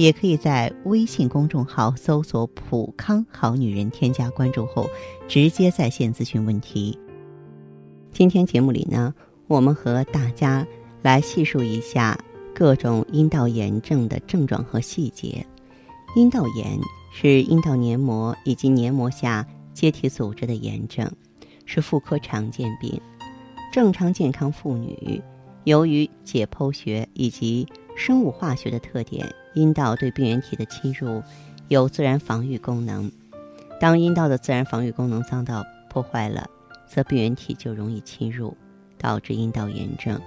也可以在微信公众号搜索“普康好女人”，添加关注后直接在线咨询问题。今天节目里呢，我们和大家来细数一下各种阴道炎症的症状和细节。阴道炎是阴道黏膜以及黏膜下结缔组织的炎症，是妇科常见病。正常健康妇女由于解剖学以及生物化学的特点，阴道对病原体的侵入有自然防御功能。当阴道的自然防御功能遭到破坏了，则病原体就容易侵入，导致阴道炎症。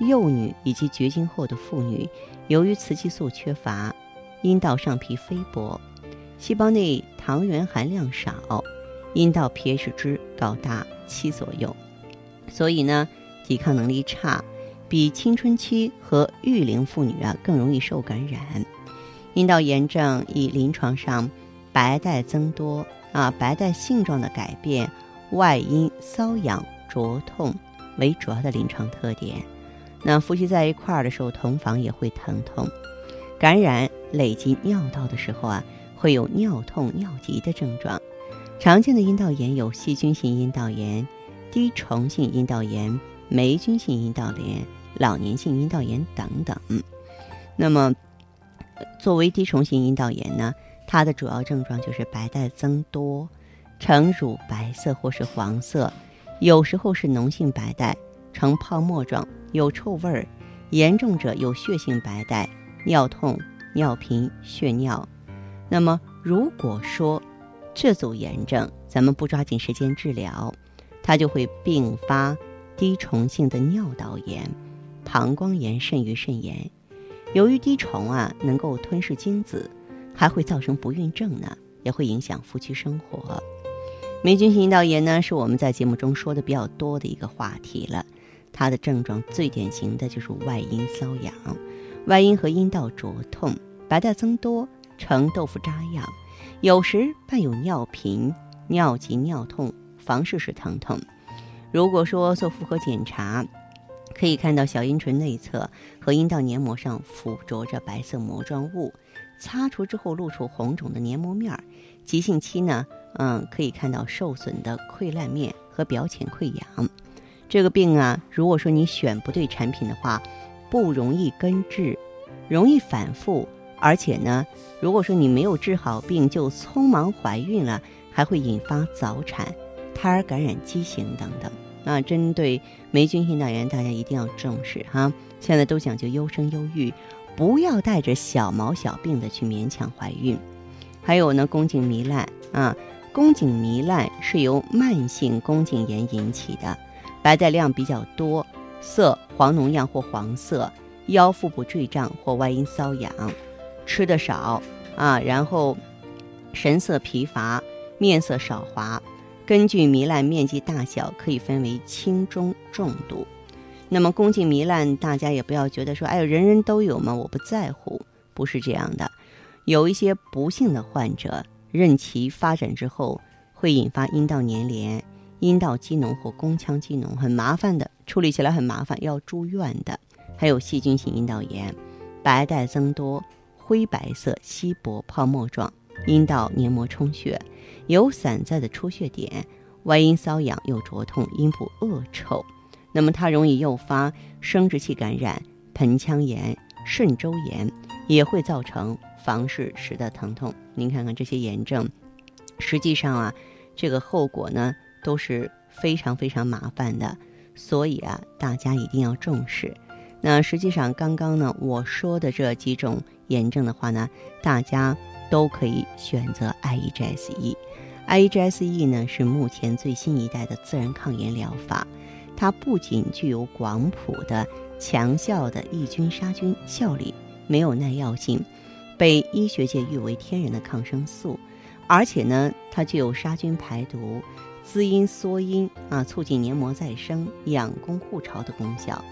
幼女以及绝经后的妇女，由于雌激素缺乏，阴道上皮菲薄，细胞内糖原含量少，阴道 pH 值高达七左右，所以呢，抵抗能力差，比青春期和育龄妇女啊更容易受感染。阴道炎症以临床上白带增多啊、白带性状的改变。外阴瘙痒灼痛为主要的临床特点。那夫妻在一块儿的时候，同房也会疼痛。感染累积尿道的时候啊，会有尿痛、尿急的症状。常见的阴道炎有细菌性阴道炎、滴虫性阴道炎、霉菌性阴道炎、老年性阴道炎等等。那么，作为滴虫性阴道炎呢，它的主要症状就是白带增多。呈乳白色或是黄色，有时候是脓性白带，呈泡沫状，有臭味儿，严重者有血性白带、尿痛、尿频、血尿。那么，如果说这组炎症咱们不抓紧时间治疗，它就会并发滴虫性的尿道炎、膀胱炎肾盂肾炎。由于滴虫啊能够吞噬精子，还会造成不孕症呢，也会影响夫妻生活。霉菌性阴道炎呢，是我们在节目中说的比较多的一个话题了。它的症状最典型的就是外阴瘙痒，外阴和阴道灼痛，白带增多，呈豆腐渣样，有时伴有尿频、尿急、尿痛，房事时疼痛。如果说做妇科检查，可以看到小阴唇内侧和阴道黏膜上附着着白色膜状物，擦除之后露出红肿的黏膜面儿。急性期呢？嗯，可以看到受损的溃烂面和表浅溃疡。这个病啊，如果说你选不对产品的话，不容易根治，容易反复。而且呢，如果说你没有治好病就匆忙怀孕了，还会引发早产、胎儿感染畸形等等。那针对霉菌性阴道炎，大家一定要重视哈。现在都讲究优生优育，不要带着小毛小病的去勉强怀孕。还有呢，宫颈糜烂啊。宫颈糜烂是由慢性宫颈炎引起的，白带量比较多，色黄脓样或黄色，腰腹部坠胀或外阴瘙痒，吃的少啊，然后神色疲乏，面色少华。根据糜烂面积大小，可以分为轻中重度。那么宫颈糜烂，大家也不要觉得说，哎呦，人人都有嘛？我不在乎，不是这样的，有一些不幸的患者。任其发展之后，会引发阴道粘连、阴道积脓或宫腔积脓，很麻烦的，处理起来很麻烦，要住院的。还有细菌性阴道炎，白带增多，灰白色、稀薄、泡沫状，阴道黏膜充血，有散在的出血点，外阴瘙痒又灼痛，阴部恶臭。那么它容易诱发生殖器感染、盆腔炎、肾周炎，也会造成。房事时的疼痛，您看看这些炎症，实际上啊，这个后果呢都是非常非常麻烦的，所以啊，大家一定要重视。那实际上刚刚呢我说的这几种炎症的话呢，大家都可以选择 IEGSE。IGSE 呢是目前最新一代的自然抗炎疗法，它不仅具有广谱的强效的抑菌杀菌效力，没有耐药性。被医学界誉为天然的抗生素，而且呢，它具有杀菌排毒、滋阴缩阴啊，促进黏膜再生、养宫护巢的功效，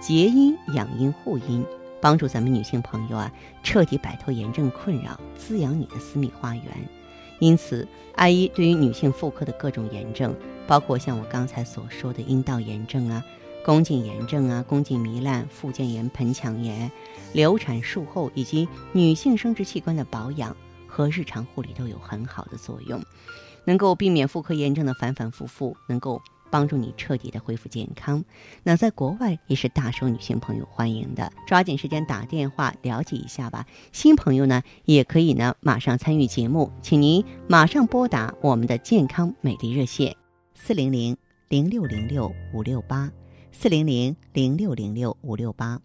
结阴养阴护阴，帮助咱们女性朋友啊彻底摆脱炎症困扰，滋养你的私密花园。因此，阿姨对于女性妇科的各种炎症，包括像我刚才所说的阴道炎症啊、宫颈炎症啊、宫颈糜烂、附件炎、盆腔炎、流产术后以及女性生殖器官的保养和日常护理都有很好的作用，能够避免妇科炎症的反反复复，能够。帮助你彻底的恢复健康，那在国外也是大受女性朋友欢迎的。抓紧时间打电话了解一下吧。新朋友呢，也可以呢马上参与节目，请您马上拨打我们的健康美丽热线：四零零零六零六五六八，四零零零六零六五六八。